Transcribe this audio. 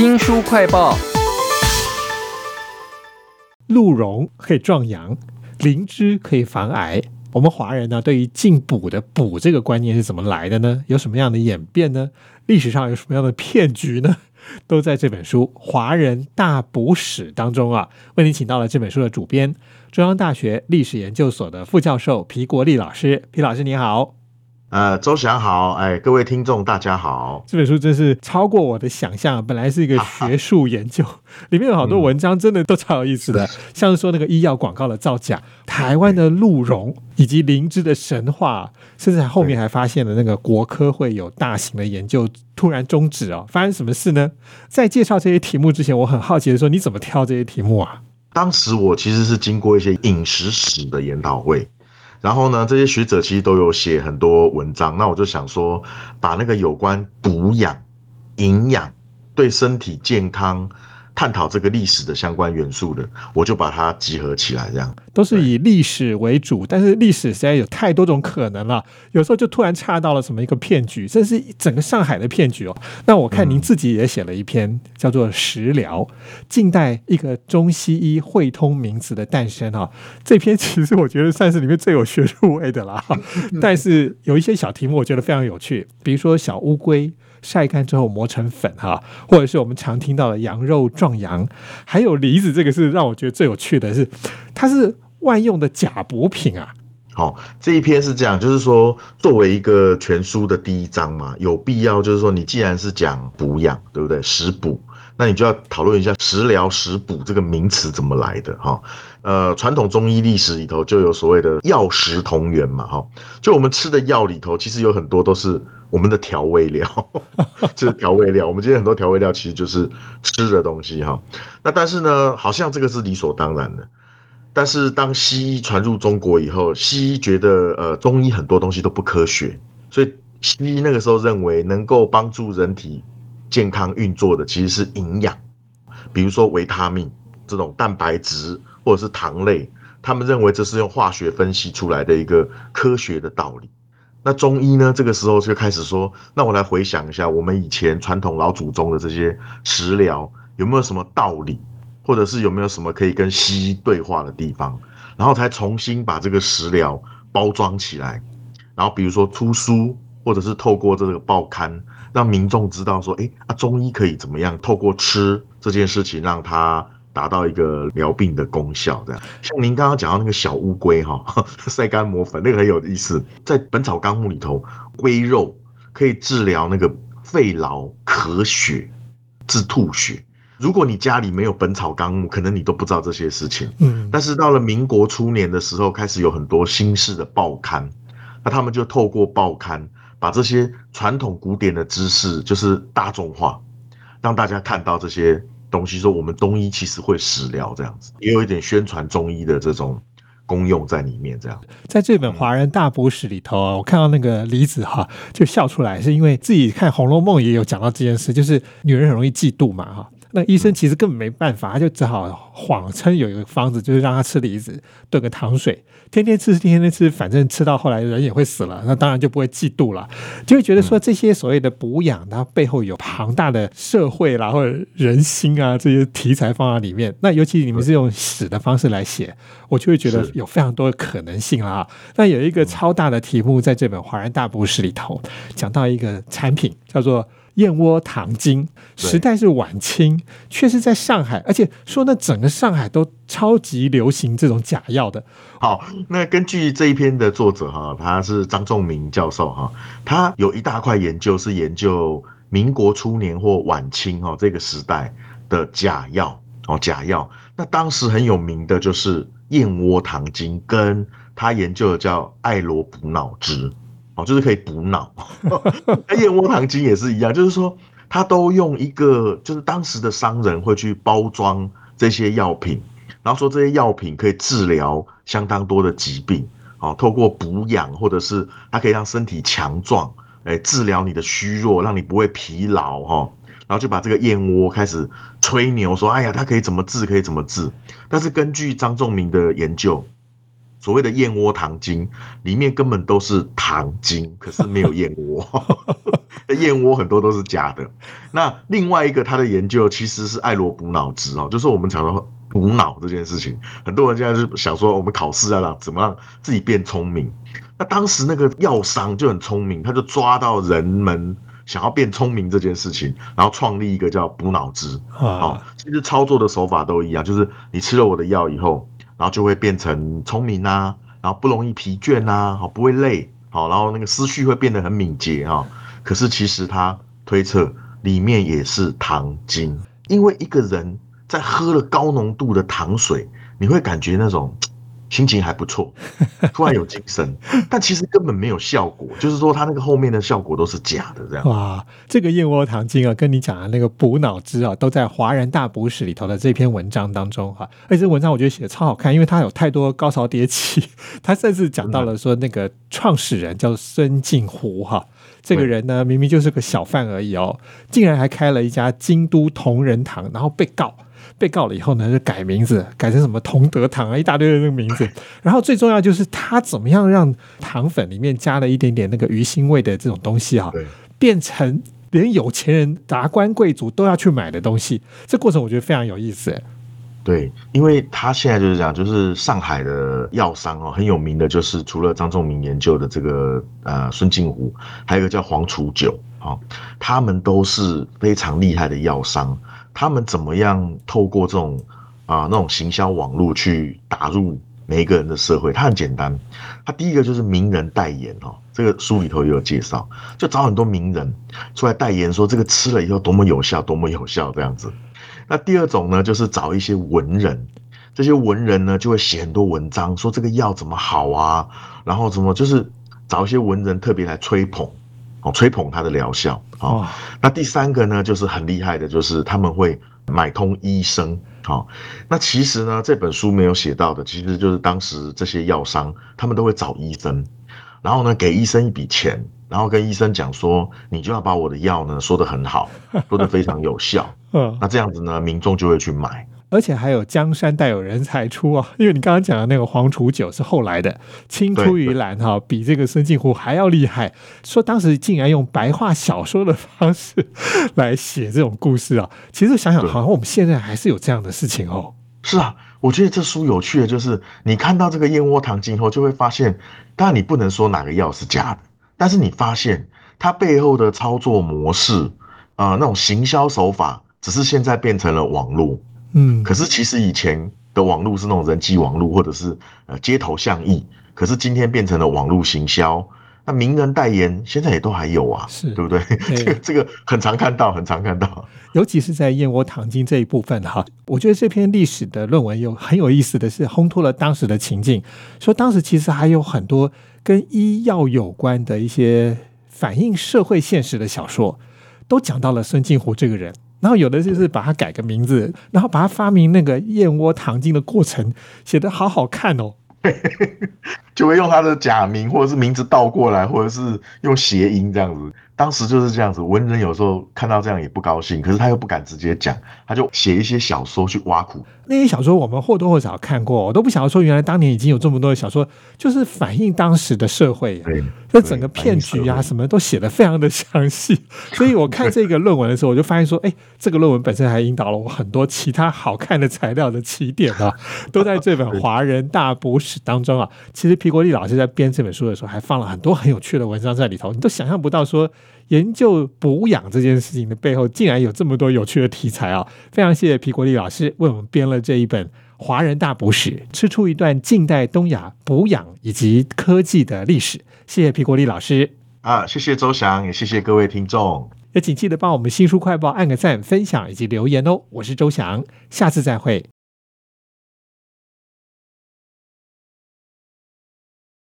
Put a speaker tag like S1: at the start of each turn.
S1: 新书快报：
S2: 鹿茸可以壮阳，灵芝可以防癌。我们华人呢，对于进补的“补”这个观念是怎么来的呢？有什么样的演变呢？历史上有什么样的骗局呢？都在这本书《华人大补史》当中啊。为您请到了这本书的主编，中央大学历史研究所的副教授皮国立老师。皮老师你好。
S3: 呃，周翔好，哎，各位听众大家好。
S2: 这本书真是超过我的想象，本来是一个学术研究，里面有好多文章，真的都超有意思的，像是说那个医药广告的造假，台湾的鹿茸以及灵芝的神话，甚至后面还发现了那个国科会有大型的研究突然终止哦，发生什么事呢？在介绍这些题目之前，我很好奇的说，你怎么挑这些题目啊？
S3: 当时我其实是经过一些饮食史的研讨会。然后呢，这些学者其实都有写很多文章，那我就想说，把那个有关补养、营养、对身体健康。探讨这个历史的相关元素的，我就把它集合起来，这样
S2: 都是以历史为主，但是历史实在有太多种可能了，有时候就突然插到了什么一个骗局，这是整个上海的骗局哦。那我看您自己也写了一篇叫做《食疗：近代一个中西医汇通名词的诞生》哈，这篇其实我觉得算是里面最有学术味的啦，但是有一些小题目我觉得非常有趣，比如说小乌龟。晒干之后磨成粉哈，或者是我们常听到的羊肉壮阳，还有梨子，这个是让我觉得最有趣的是，它是万用的假补品啊。
S3: 好，这一篇是这样，就是说作为一个全书的第一章嘛，有必要就是说你既然是讲补养，对不对？食补，那你就要讨论一下食疗、食补这个名词怎么来的哈。呃，传统中医历史里头就有所谓的药食同源嘛哈，就我们吃的药里头，其实有很多都是。我们的调味料，这是调味料。我们今天很多调味料其实就是吃的东西哈。那但是呢，好像这个是理所当然的。但是当西医传入中国以后，西医觉得呃中医很多东西都不科学，所以西医那个时候认为能够帮助人体健康运作的其实是营养，比如说维他命这种蛋白质或者是糖类，他们认为这是用化学分析出来的一个科学的道理。那中医呢？这个时候就开始说，那我来回想一下，我们以前传统老祖宗的这些食疗有没有什么道理，或者是有没有什么可以跟西医对话的地方，然后才重新把这个食疗包装起来，然后比如说出书，或者是透过这个报刊，让民众知道说，哎，啊中医可以怎么样？透过吃这件事情，让他。达到一个疗病的功效，这样像您刚刚讲到那个小乌龟哈，晒干磨粉，那个很有意思。在《本草纲目》里头，龟肉可以治疗那个肺痨、咳血、治吐血。如果你家里没有《本草纲目》，可能你都不知道这些事情。嗯，但是到了民国初年的时候，开始有很多新式的报刊，那他们就透过报刊把这些传统古典的知识，就是大众化，让大家看到这些。东西说我们中医其实会食疗这样子，也有一点宣传中医的这种功用在里面。这样，
S2: 在这本《华人大补史》里头啊，我看到那个李子哈就笑出来，是因为自己看《红楼梦》也有讲到这件事，就是女人很容易嫉妒嘛哈。那医生其实根本没办法，他就只好谎称有一个方子，就是让他吃梨子炖个糖水，天天吃，天天吃，反正吃到后来人也会死了，那当然就不会嫉妒了，就会觉得说这些所谓的补养，它背后有庞大的社会啦或者人心啊这些题材放在里面。那尤其你们是用史的方式来写，我就会觉得有非常多的可能性啦。那有一个超大的题目在这本《华人大故事》里头，讲到一个产品叫做。燕窝糖精，时代是晚清，却是在上海，而且说那整个上海都超级流行这种假药的。
S3: 好，那根据这一篇的作者哈，他是张仲明教授哈，他有一大块研究是研究民国初年或晚清哈这个时代的假药哦，假药。那当时很有名的就是燕窝糖精，跟他研究的叫艾罗补脑汁。就是可以补脑，燕窝糖精也是一样，就是说他都用一个，就是当时的商人会去包装这些药品，然后说这些药品可以治疗相当多的疾病，哦，透过补养或者是它可以让身体强壮，哎，治疗你的虚弱，让你不会疲劳，哈，然后就把这个燕窝开始吹牛说，哎呀，它可以怎么治，可以怎么治，但是根据张仲明的研究。所谓的燕窝糖精，里面根本都是糖精，可是没有燕窝。燕窝很多都是假的。那另外一个他的研究其实是艾罗补脑汁哦，就是我们常说补脑这件事情，很多人现在是想说我们考试要让怎么让自己变聪明。那当时那个药商就很聪明，他就抓到人们想要变聪明这件事情，然后创立一个叫补脑汁。哦，其实操作的手法都一样，就是你吃了我的药以后，然后就会变成聪明啊，然后不容易疲倦啊，好不会累，好，然后那个思绪会变得很敏捷啊。可是其实他推测里面也是糖精，因为一个人在喝了高浓度的糖水，你会感觉那种心情还不错，突然有精神，但其实根本没有效果，就是说他那个后面的效果都是假的，这样。
S2: 哇，这个燕窝糖精啊，跟你讲的那个补脑汁啊，都在《华人大补史》里头的这篇文章当中哈。而且这文章我觉得写的超好看，因为它有太多高潮迭起，他甚至讲到了说那个创始人叫孙敬湖哈。这个人呢，明明就是个小贩而已哦，竟然还开了一家京都同仁堂，然后被告，被告了以后呢，就改名字，改成什么同德堂啊，一大堆的那个名字。然后最重要就是他怎么样让糖粉里面加了一点点那个鱼腥味的这种东西啊，变成连有钱人、达官贵族都要去买的东西。这过程我觉得非常有意思。
S3: 对，因为他现在就是这样，就是上海的药商哦，很有名的，就是除了张仲明研究的这个呃孙敬湖，还有一个叫黄楚九啊，他们都是非常厉害的药商。他们怎么样透过这种啊那种行销网络去打入每一个人的社会？它很简单，它第一个就是名人代言哦，这个书里头也有介绍，就找很多名人出来代言，说这个吃了以后多么有效，多么有效这样子。那第二种呢，就是找一些文人，这些文人呢就会写很多文章，说这个药怎么好啊，然后怎么就是找一些文人特别来吹捧，哦，吹捧它的疗效啊。那第三个呢，就是很厉害的，就是他们会买通医生，好，那其实呢这本书没有写到的，其实就是当时这些药商他们都会找医生，然后呢给医生一笔钱。然后跟医生讲说，你就要把我的药呢说得很好，说得非常有效。嗯，那这样子呢，民众就会去买。
S2: 而且还有江山代有人才出啊，因为你刚刚讲的那个黄楚九是后来的，青出于蓝哈，比这个孙敬湖还要厉害。说当时竟然用白话小说的方式来写这种故事啊，其实想想好像我们现在还是有这样的事情哦。
S3: 是啊，我觉得这书有趣的就是，你看到这个燕窝糖精后，就会发现，当然你不能说哪个药是假的。但是你发现它背后的操作模式，啊，那种行销手法，只是现在变成了网络，嗯，可是其实以前的网络是那种人际网络，或者是呃街头巷议，可是今天变成了网络行销。那名人代言现在也都还有啊，是对不对？这个 这个很常看到，很常看到，
S2: 尤其是在燕窝糖精这一部分哈。我觉得这篇历史的论文有很有意思的是，烘托了当时的情境，说当时其实还有很多。跟医药有关的一些反映社会现实的小说，都讲到了孙敬湖这个人。然后有的就是把它改个名字，然后把它发明那个燕窝糖精的过程写得好好看哦。
S3: 就会用他的假名，或者是名字倒过来，或者是用谐音这样子。当时就是这样子，文人有时候看到这样也不高兴，可是他又不敢直接讲，他就写一些小说去挖苦。
S2: 那些小说我们或多或少看过，我都不想要说，原来当年已经有这么多的小说，就是反映当时的社会。对，那整个骗局啊，什么都写的非常的详细。所以我看这个论文的时候，我就发现说，哎，这个论文本身还引导了我很多其他好看的材料的起点啊，都在这本《华人大补史》当中啊。其实皮国立老师在编这本书的时候，还放了很多很有趣的文章在里头，你都想象不到说。研究补养这件事情的背后，竟然有这么多有趣的题材啊！非常谢谢皮国立老师为我们编了这一本《华人大补史》，吃出一段近代东亚补养以及科技的历史。谢谢皮国立老师
S3: 啊！谢谢周翔，也谢谢各位听众。
S2: 也请记得帮我们新书快报按个赞、分享以及留言哦！我是周翔，下次再会。